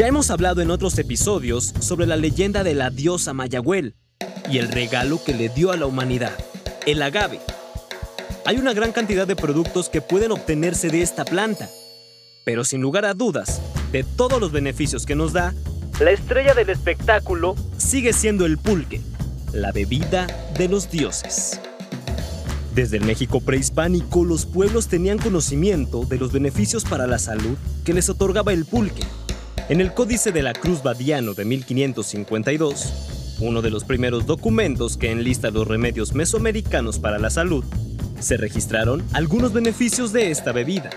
Ya hemos hablado en otros episodios sobre la leyenda de la diosa Mayagüel y el regalo que le dio a la humanidad, el agave. Hay una gran cantidad de productos que pueden obtenerse de esta planta, pero sin lugar a dudas, de todos los beneficios que nos da, la estrella del espectáculo sigue siendo el pulque, la bebida de los dioses. Desde el México prehispánico, los pueblos tenían conocimiento de los beneficios para la salud que les otorgaba el pulque en el Códice de la Cruz Badiano de 1552, uno de los primeros documentos que enlista los remedios mesoamericanos para la salud, se registraron algunos beneficios de esta bebida,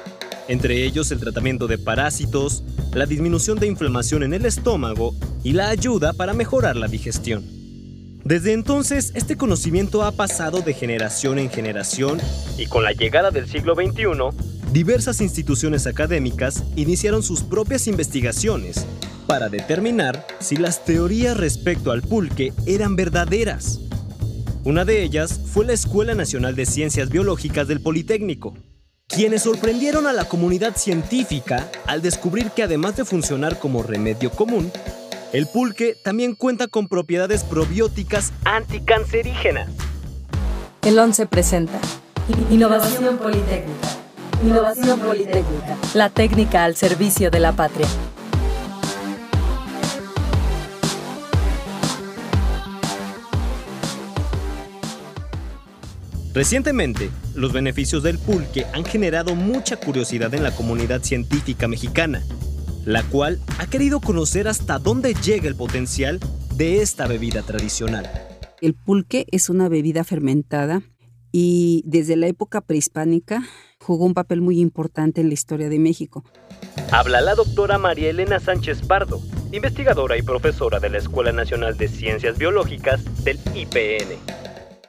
entre ellos el tratamiento de parásitos, la disminución de inflamación en el estómago y la ayuda para mejorar la digestión. Desde entonces, este conocimiento ha pasado de generación en generación y con la llegada del siglo XXI, diversas instituciones académicas iniciaron sus propias investigaciones para determinar si las teorías respecto al pulque eran verdaderas. Una de ellas fue la Escuela Nacional de Ciencias Biológicas del Politécnico, quienes sorprendieron a la comunidad científica al descubrir que además de funcionar como remedio común, el pulque también cuenta con propiedades probióticas anticancerígenas. El 11 presenta Innovación Politécnica. Innovación Politécnica. La técnica al servicio de la patria. Recientemente, los beneficios del pulque han generado mucha curiosidad en la comunidad científica mexicana, la cual ha querido conocer hasta dónde llega el potencial de esta bebida tradicional. El pulque es una bebida fermentada y desde la época prehispánica jugó un papel muy importante en la historia de México. Habla la doctora María Elena Sánchez Pardo, investigadora y profesora de la Escuela Nacional de Ciencias Biológicas del IPN.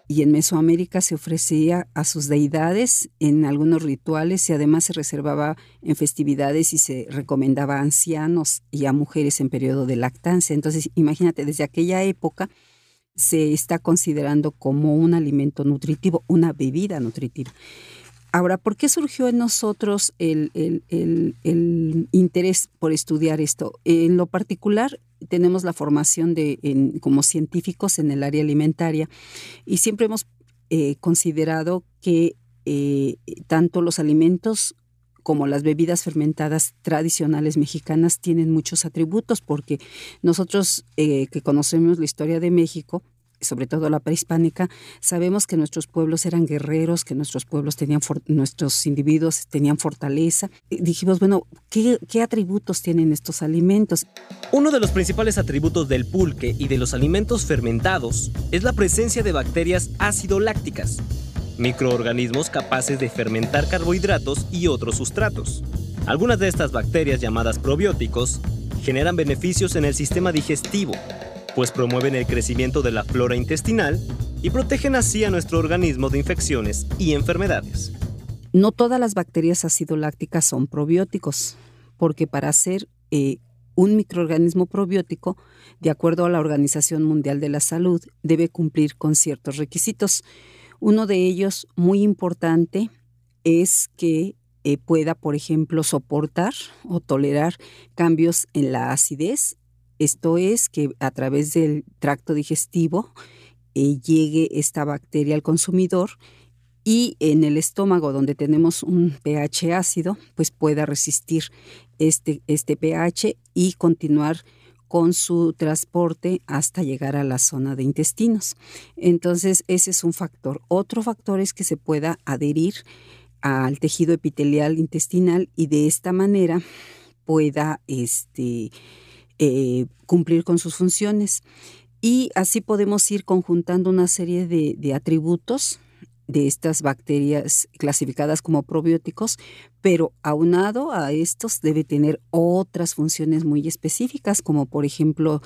Y en Mesoamérica se ofrecía a sus deidades en algunos rituales y además se reservaba en festividades y se recomendaba a ancianos y a mujeres en periodo de lactancia. Entonces, imagínate, desde aquella época se está considerando como un alimento nutritivo, una bebida nutritiva. Ahora, ¿por qué surgió en nosotros el, interés por estudiar esto? En lo particular, tenemos la formación de, como científicos en el área alimentaria y siempre hemos eh, considerado que eh, tanto los alimentos como las bebidas fermentadas tradicionales mexicanas tienen muchos atributos, porque nosotros eh, que conocemos la historia de México, sobre todo la prehispánica, sabemos que nuestros pueblos eran guerreros, que nuestros pueblos tenían, nuestros individuos tenían fortaleza. Y dijimos, bueno, ¿qué, ¿qué atributos tienen estos alimentos? Uno de los principales atributos del pulque y de los alimentos fermentados es la presencia de bacterias ácido lácticas, microorganismos capaces de fermentar carbohidratos y otros sustratos. Algunas de estas bacterias llamadas probióticos generan beneficios en el sistema digestivo, pues promueven el crecimiento de la flora intestinal y protegen así a nuestro organismo de infecciones y enfermedades. No todas las bacterias ácido lácticas son probióticos, porque para ser eh, un microorganismo probiótico, de acuerdo a la Organización Mundial de la Salud, debe cumplir con ciertos requisitos. Uno de ellos, muy importante, es que eh, pueda, por ejemplo, soportar o tolerar cambios en la acidez esto es que a través del tracto digestivo eh, llegue esta bacteria al consumidor y en el estómago donde tenemos un pH ácido, pues pueda resistir este, este pH y continuar con su transporte hasta llegar a la zona de intestinos. Entonces, ese es un factor. Otro factor es que se pueda adherir al tejido epitelial intestinal y de esta manera pueda este, eh, cumplir con sus funciones. Y así podemos ir conjuntando una serie de, atributos de estas bacterias clasificadas como probióticos, pero aunado a estos debe tener otras funciones muy específicas, como por ejemplo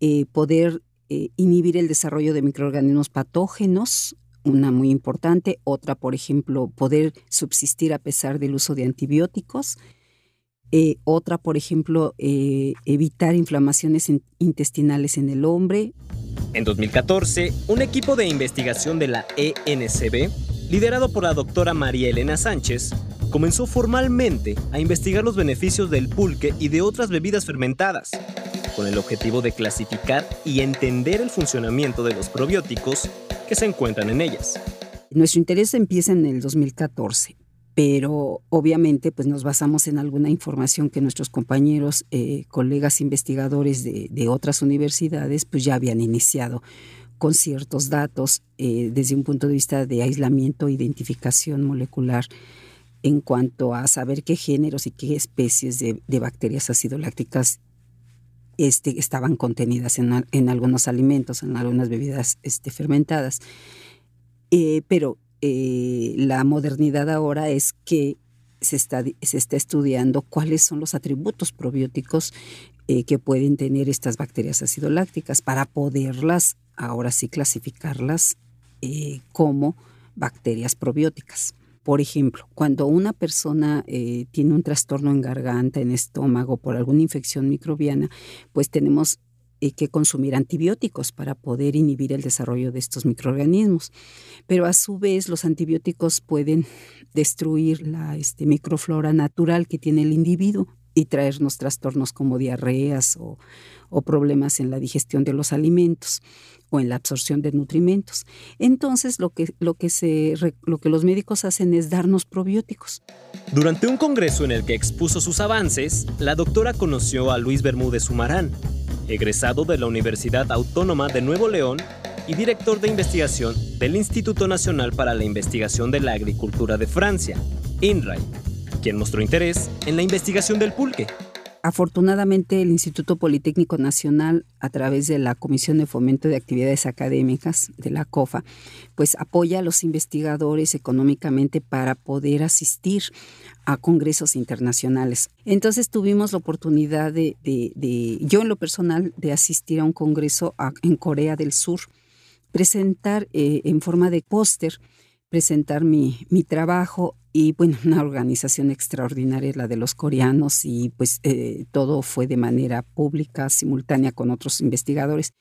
eh, poder eh, inhibir el desarrollo de microorganismos patógenos, una muy importante, otra por ejemplo poder subsistir a pesar del uso de antibióticos, eh, otra, por ejemplo, eh, evitar inflamaciones intestinales en el hombre. En 2014, un equipo de investigación de la ENCB, liderado por la doctora María Elena Sánchez, comenzó formalmente a investigar los beneficios del pulque y de otras bebidas fermentadas, con el objetivo de clasificar y entender el funcionamiento de los probióticos que se encuentran en ellas. Nuestro interés empieza en el 2014, pero obviamente pues nos basamos en alguna información que nuestros compañeros, eh, colegas investigadores de, de, otras universidades pues ya habían iniciado con ciertos datos eh, desde un punto de vista de aislamiento identificación molecular en cuanto a saber qué géneros y qué especies de, bacterias acidolácticas este, estaban contenidas en, en, algunos alimentos, en algunas bebidas este, fermentadas. Eh, pero eh, la modernidad ahora es que se está, se está estudiando cuáles son los atributos probióticos eh, que pueden tener estas bacterias acidolácticas para poderlas, ahora sí, clasificarlas como bacterias probióticas. Por ejemplo, cuando una persona eh, tiene un trastorno en garganta, en estómago, por alguna infección microbiana, pues tenemos eh, que consumir antibióticos para poder inhibir el desarrollo de estos microorganismos. Pero a su vez los antibióticos pueden destruir la este, microflora natural que tiene el individuo y traernos trastornos como diarreas o, o problemas en la digestión de los alimentos o en la absorción de nutrimentos. Entonces, lo que, lo que, se, lo que los médicos hacen es darnos probióticos. Durante un congreso en el que expuso sus avances, la doctora conoció a Luis Bermúdez Humarán, egresado de la Universidad Autónoma de Nuevo León y director de investigación del Instituto Nacional para la Investigación de la Agricultura de Francia, INRAE, quien mostró interés en la investigación del pulque. Afortunadamente, el Instituto Politécnico Nacional, a través de la Comisión de Fomento de Actividades Académicas de la COFA, pues apoya a los investigadores económicamente para poder asistir a congresos internacionales. Entonces tuvimos la oportunidad de, yo en lo personal, de asistir a un congreso en Corea del Sur, presentar eh, en forma de póster presentar mi, mi trabajo y bueno, una organización extraordinaria la de los coreanos y pues eh, todo fue de manera pública, simultánea con otros investigadores.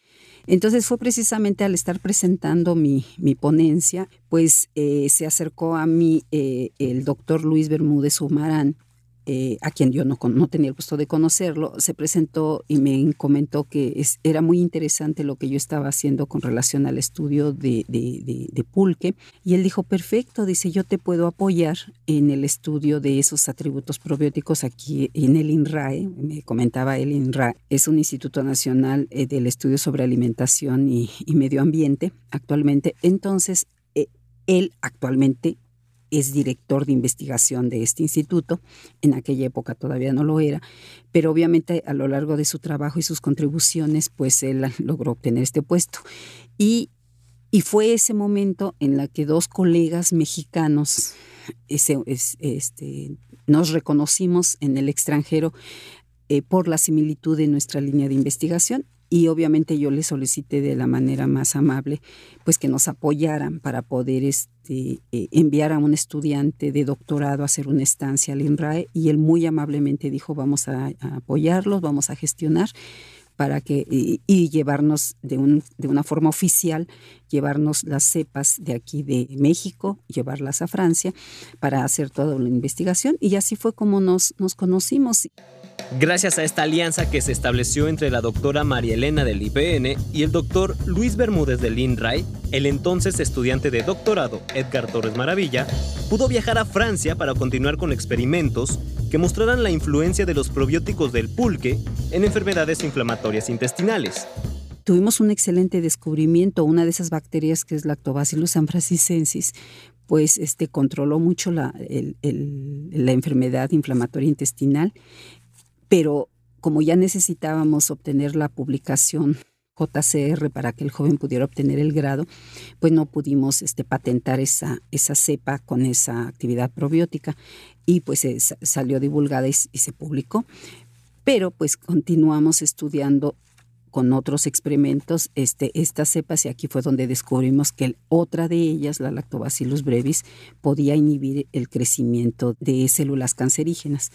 Entonces fue precisamente al estar presentando mi, mi ponencia, pues eh, se acercó a mí eh, el doctor Luis Bermúdez Humarán, eh, a quien yo no, no, tenía el gusto de conocerlo, se presentó y me comentó que es, era muy interesante lo que yo estaba haciendo con relación al estudio de, de, pulque. Y él dijo, perfecto, dice, yo te puedo apoyar en el estudio de esos atributos probióticos aquí en el INRAE. Me comentaba el INRAE, es un Instituto Nacional eh, del Estudio sobre Alimentación y, y Medio Ambiente actualmente. Entonces, eh, él actualmente es director de investigación de este instituto. En aquella época todavía no lo era, pero obviamente a lo largo de su trabajo y sus contribuciones, pues él logró obtener este puesto. Y, y fue ese momento en la que dos colegas mexicanos ese, este, nos reconocimos en el extranjero eh, por la similitud de nuestra línea de investigación y obviamente yo le solicité de la manera más amable pues que nos apoyaran para poder este, eh, enviar a un estudiante de doctorado a hacer una estancia al INRAE y él muy amablemente dijo vamos a, apoyarlos, vamos a gestionar para que y, llevarnos de, un, de una forma oficial, llevarnos las cepas de aquí de México, llevarlas a Francia para hacer toda la investigación y así fue como nos, nos conocimos. Gracias a esta alianza que se estableció entre la doctora María Elena del IPN y el doctor Luis Bermúdez del INRAE, el entonces estudiante de doctorado Edgar Torres Maravilla pudo viajar a Francia para continuar con experimentos que mostraran la influencia de los probióticos del pulque en enfermedades inflamatorias intestinales. Tuvimos un excelente descubrimiento, una de esas bacterias que es Lactobacillus anfracisensis, pues este, controló mucho la enfermedad inflamatoria intestinal pero como ya necesitábamos obtener la publicación JCR para que el joven pudiera obtener el grado, pues no pudimos este, patentar esa, esa cepa con esa actividad probiótica y pues salió divulgada y, se publicó. Pero pues continuamos estudiando con otros experimentos este, estas cepas y aquí fue donde descubrimos que otra de ellas, la Lactobacillus brevis, podía inhibir el crecimiento de células cancerígenas.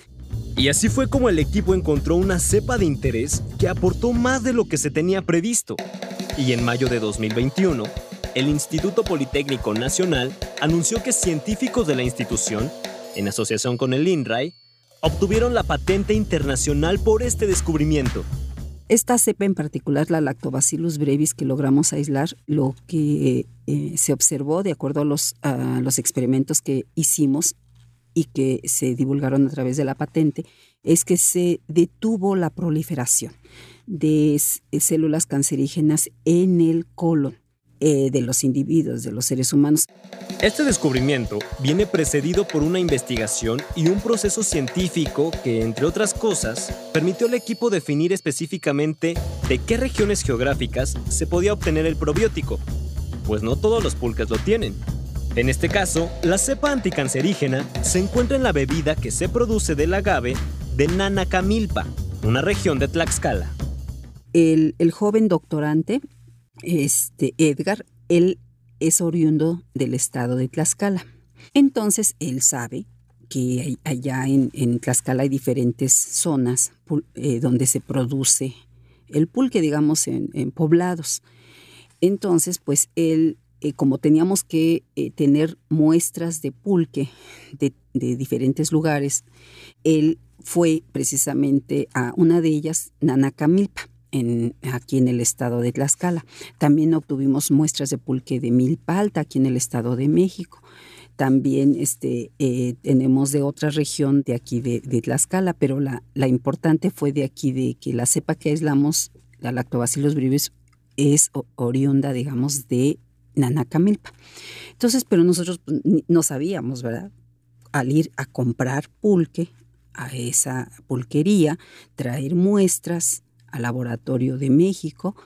Y así fue como el equipo encontró una cepa de interés que aportó más de lo que se tenía previsto. Y en mayo de 2021, el Instituto Politécnico Nacional anunció que científicos de la institución en asociación con el INRAE, obtuvieron la patente internacional por este descubrimiento. Esta cepa en particular, la Lactobacillus brevis que logramos aislar, lo que eh, se observó de acuerdo a a los experimentos que hicimos y que se divulgaron a través de la patente, es que se detuvo la proliferación de células cancerígenas en el colon. Eh, de los individuos, de los seres humanos. Este descubrimiento viene precedido por una investigación y un proceso científico que, entre otras cosas, permitió al equipo definir específicamente de qué regiones geográficas se podía obtener el probiótico, pues no todos los pulques lo tienen. En este caso, la cepa anticancerígena se encuentra en la bebida que se produce del agave de Nanacamilpa, una región de Tlaxcala. El, joven doctorante este Edgar, él es oriundo del estado de Tlaxcala. Entonces, él sabe que allá en, Tlaxcala hay diferentes zonas eh, donde se produce el pulque, digamos, en, poblados. Entonces, pues él, eh, como teníamos que eh, tener muestras de pulque de, diferentes lugares, él fue precisamente a una de ellas, Nanacamilpa aquí en el estado de Tlaxcala. También obtuvimos muestras de pulque de milpa alta aquí en el estado de México. También este, eh, tenemos de otra región de aquí de, Tlaxcala, pero la, la, importante fue de aquí, de que la cepa que aislamos, la Lactobacillus brevis, es oriunda, digamos, de Nanacamilpa. Entonces, pero nosotros pues, no sabíamos, ¿verdad? Al ir a comprar pulque a esa pulquería, traer muestras, al laboratorio de México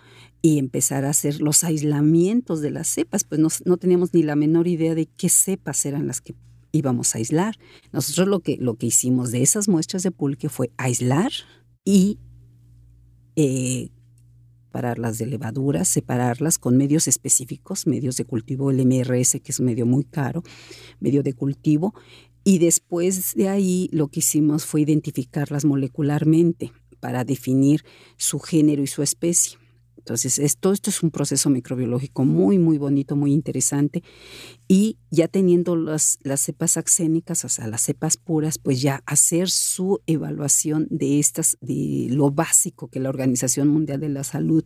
y empezar a hacer los aislamientos de las cepas, pues no, teníamos ni la menor idea de qué cepas eran las que íbamos a aislar. Nosotros lo que, lo que hicimos de esas muestras de pulque fue aislar y eh, separarlas de levaduras, separarlas con medios específicos, medios de cultivo, el MRS, que es un medio muy caro, medio de cultivo, y después de ahí lo que hicimos fue identificarlas molecularmente para definir su género y su especie. Entonces, esto, esto es un proceso microbiológico muy, muy bonito, muy interesante. Y ya teniendo las, las cepas axénicas, o sea, las cepas puras, pues ya hacer su evaluación de estas, de lo básico que la Organización Mundial de la Salud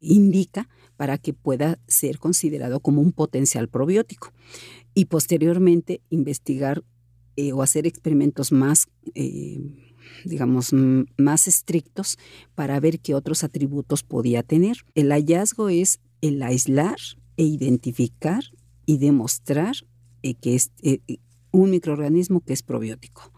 indica para que pueda ser considerado como un potencial probiótico. Y posteriormente investigar eh, o hacer experimentos más... Eh, digamos, más estrictos para ver qué otros atributos podía tener. El hallazgo es el aislar e identificar y demostrar eh, que es eh, un microorganismo que es probiótico,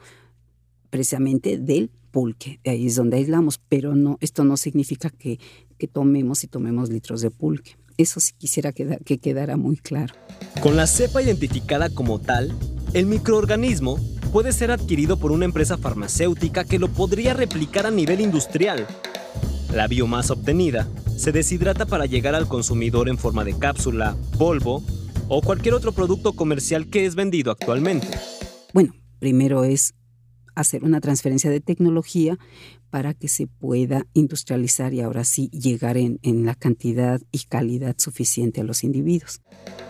precisamente del pulque. Ahí es donde aislamos, pero no, esto no significa que, que tomemos y tomemos litros de pulque. Eso sí quisiera que quedara muy claro. Con la cepa identificada como tal, el microorganismo puede ser adquirido por una empresa farmacéutica que lo podría replicar a nivel industrial. La biomasa obtenida se deshidrata para llegar al consumidor en forma de cápsula, polvo o cualquier otro producto comercial que es vendido actualmente. Bueno, primero es hacer una transferencia de tecnología para que se pueda industrializar y ahora sí llegar en, la cantidad y calidad suficiente a los individuos.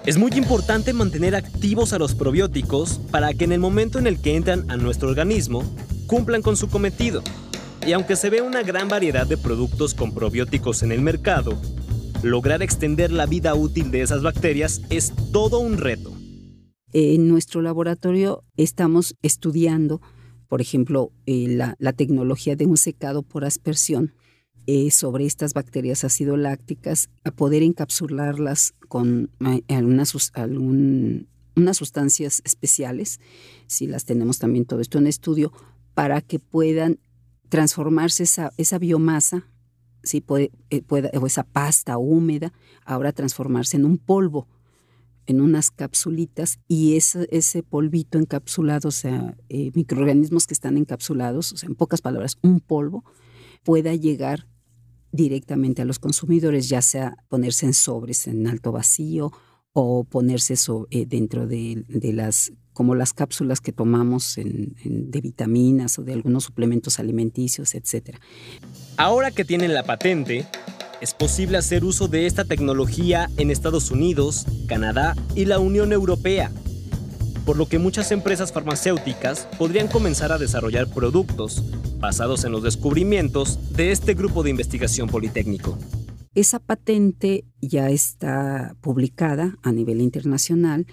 Es muy importante mantener activos a los probióticos para que en el momento en el que entran a nuestro organismo cumplan con su cometido. Y aunque se ve una gran variedad de productos con probióticos en el mercado, lograr extender la vida útil de esas bacterias es todo un reto. En nuestro laboratorio estamos estudiando por ejemplo, eh, la, tecnología de un secado por aspersión eh, sobre estas bacterias ácido lácticas, a poder encapsularlas con eh, algunas, unas sustancias especiales, si las tenemos también todo esto en estudio, para que puedan transformarse esa, esa biomasa, si puede, o esa pasta húmeda, ahora transformarse en un polvo en unas capsulitas y ese, ese polvito encapsulado, o sea, eh, microorganismos que están encapsulados, o sea, en pocas palabras, un polvo, pueda llegar directamente a los consumidores, ya sea ponerse en sobres en alto vacío o ponerse eh, dentro de, las como las cápsulas que tomamos de vitaminas o de algunos suplementos alimenticios, etc. Ahora que tienen la patente, es posible hacer uso de esta tecnología en Estados Unidos, Canadá y la Unión Europea. por lo que muchas empresas farmacéuticas podrían comenzar a desarrollar productos basados en los descubrimientos de este grupo de investigación politécnico. Esa patente ya está publicada a nivel internacional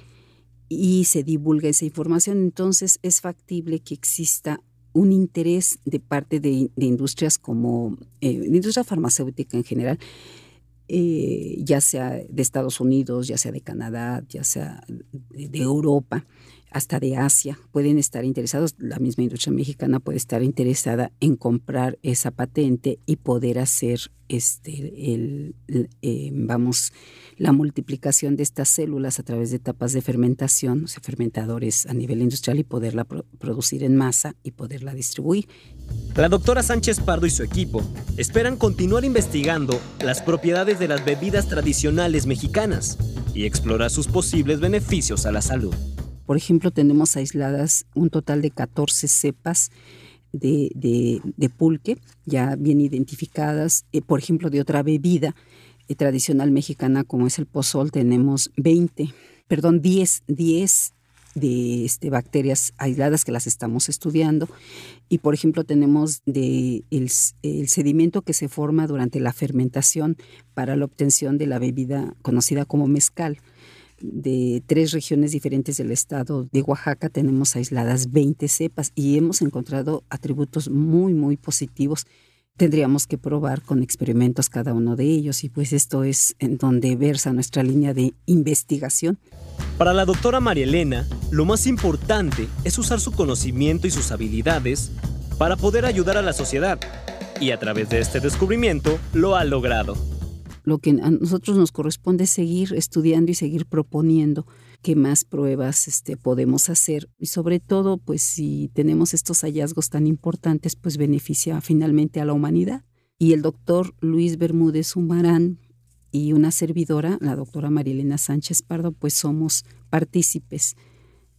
y se divulga esa información, entonces es factible que exista un interés de parte de, industrias como eh, de industria farmacéutica en general, eh, ya sea de Estados Unidos, ya sea de Canadá, ya sea de Europa, hasta de Asia pueden estar interesados, la misma industria mexicana puede estar interesada en comprar esa patente y poder hacer este el, eh, vamos la multiplicación de estas células a través de etapas de fermentación, o sea, fermentadores a nivel industrial y poderla producir en masa y poderla distribuir. La doctora Sánchez Pardo y su equipo esperan continuar investigando las propiedades de las bebidas tradicionales mexicanas y explorar sus posibles beneficios a la salud. Por ejemplo, tenemos aisladas un total de 14 cepas de, pulque, ya bien identificadas. Eh, por ejemplo, de otra bebida eh, tradicional mexicana como es el pozol, tenemos 20, perdón, 10, 10 de este, bacterias aisladas que las estamos estudiando. Y por ejemplo tenemos de el, sedimento que se forma durante la fermentación para la obtención de la bebida conocida como mezcal de tres regiones diferentes del estado de Oaxaca tenemos aisladas 20 cepas y hemos encontrado atributos muy, muy positivos. Tendríamos que probar con experimentos cada uno de ellos y pues esto es en donde versa nuestra línea de investigación. Para la doctora María Elena, lo más importante es usar su conocimiento y sus habilidades para poder ayudar a la sociedad y a través de este descubrimiento lo ha logrado lo que a nosotros nos corresponde es seguir estudiando y seguir proponiendo qué más pruebas este, podemos hacer. Y sobre todo pues si tenemos estos hallazgos tan importantes pues beneficia finalmente a la humanidad. Y el doctor Luis Bermúdez Humarán y una servidora, la doctora Marilena Sánchez Pardo, pues somos partícipes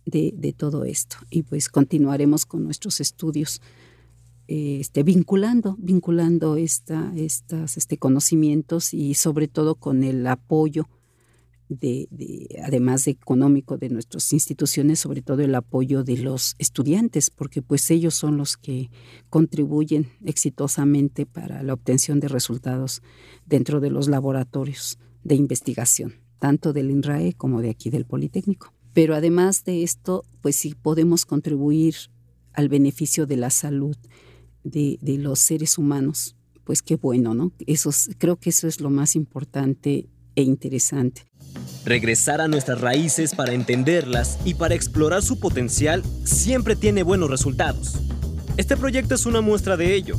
de, de todo esto. Y pues continuaremos con nuestros estudios este, vinculando, vinculando esta, estas este, conocimientos y sobre todo con el apoyo de, además de económico de nuestras instituciones, sobre todo el apoyo de los estudiantes, porque pues ellos son los que contribuyen exitosamente para la obtención de resultados dentro de los laboratorios de investigación, tanto del INRAE como de aquí del Politécnico. Pero además de esto, pues sí podemos contribuir al beneficio de la salud de, los seres humanos, pues qué bueno, ¿no? Eso creo que eso es lo más importante e interesante. Regresar a nuestras raíces para entenderlas y para explorar su potencial siempre tiene buenos resultados. Este proyecto es una muestra de ello,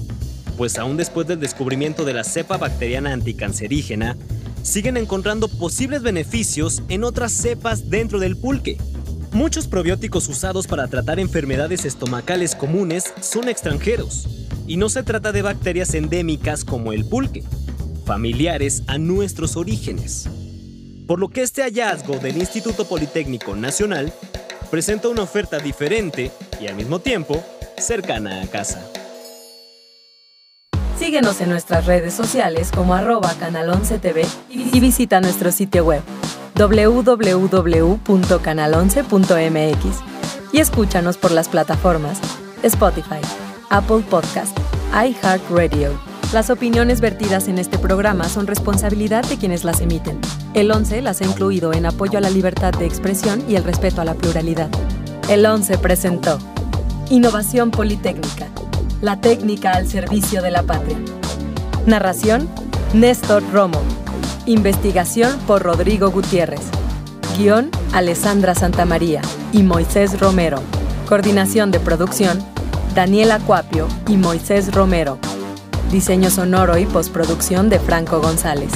pues aún después del descubrimiento de la cepa bacteriana anticancerígena, siguen encontrando posibles beneficios en otras cepas dentro del pulque. Muchos probióticos usados para tratar enfermedades estomacales comunes son extranjeros, y no se trata de bacterias endémicas como el pulque, familiares a nuestros orígenes. Por lo que este hallazgo del Instituto Politécnico Nacional presenta una oferta diferente y al mismo tiempo cercana a casa. Síguenos en nuestras redes sociales como arroba canal 11 TV y visita nuestro sitio web www.canal11.mx y escúchanos por las plataformas Spotify, Apple Podcast, iHeartRadio. Las opiniones vertidas en este programa son responsabilidad de quienes las emiten. El 11 las ha incluido en apoyo a la libertad de expresión y el respeto a la pluralidad. El 11 presentó Innovación Politécnica, la técnica al servicio de la patria. Narración, Néstor Romo. Investigación por Rodrigo Gutiérrez. Guión, Alessandra Santamaría y Moisés Romero. Coordinación de producción, Daniela Cuapio y Moisés Romero. Diseño sonoro y postproducción de Franco González.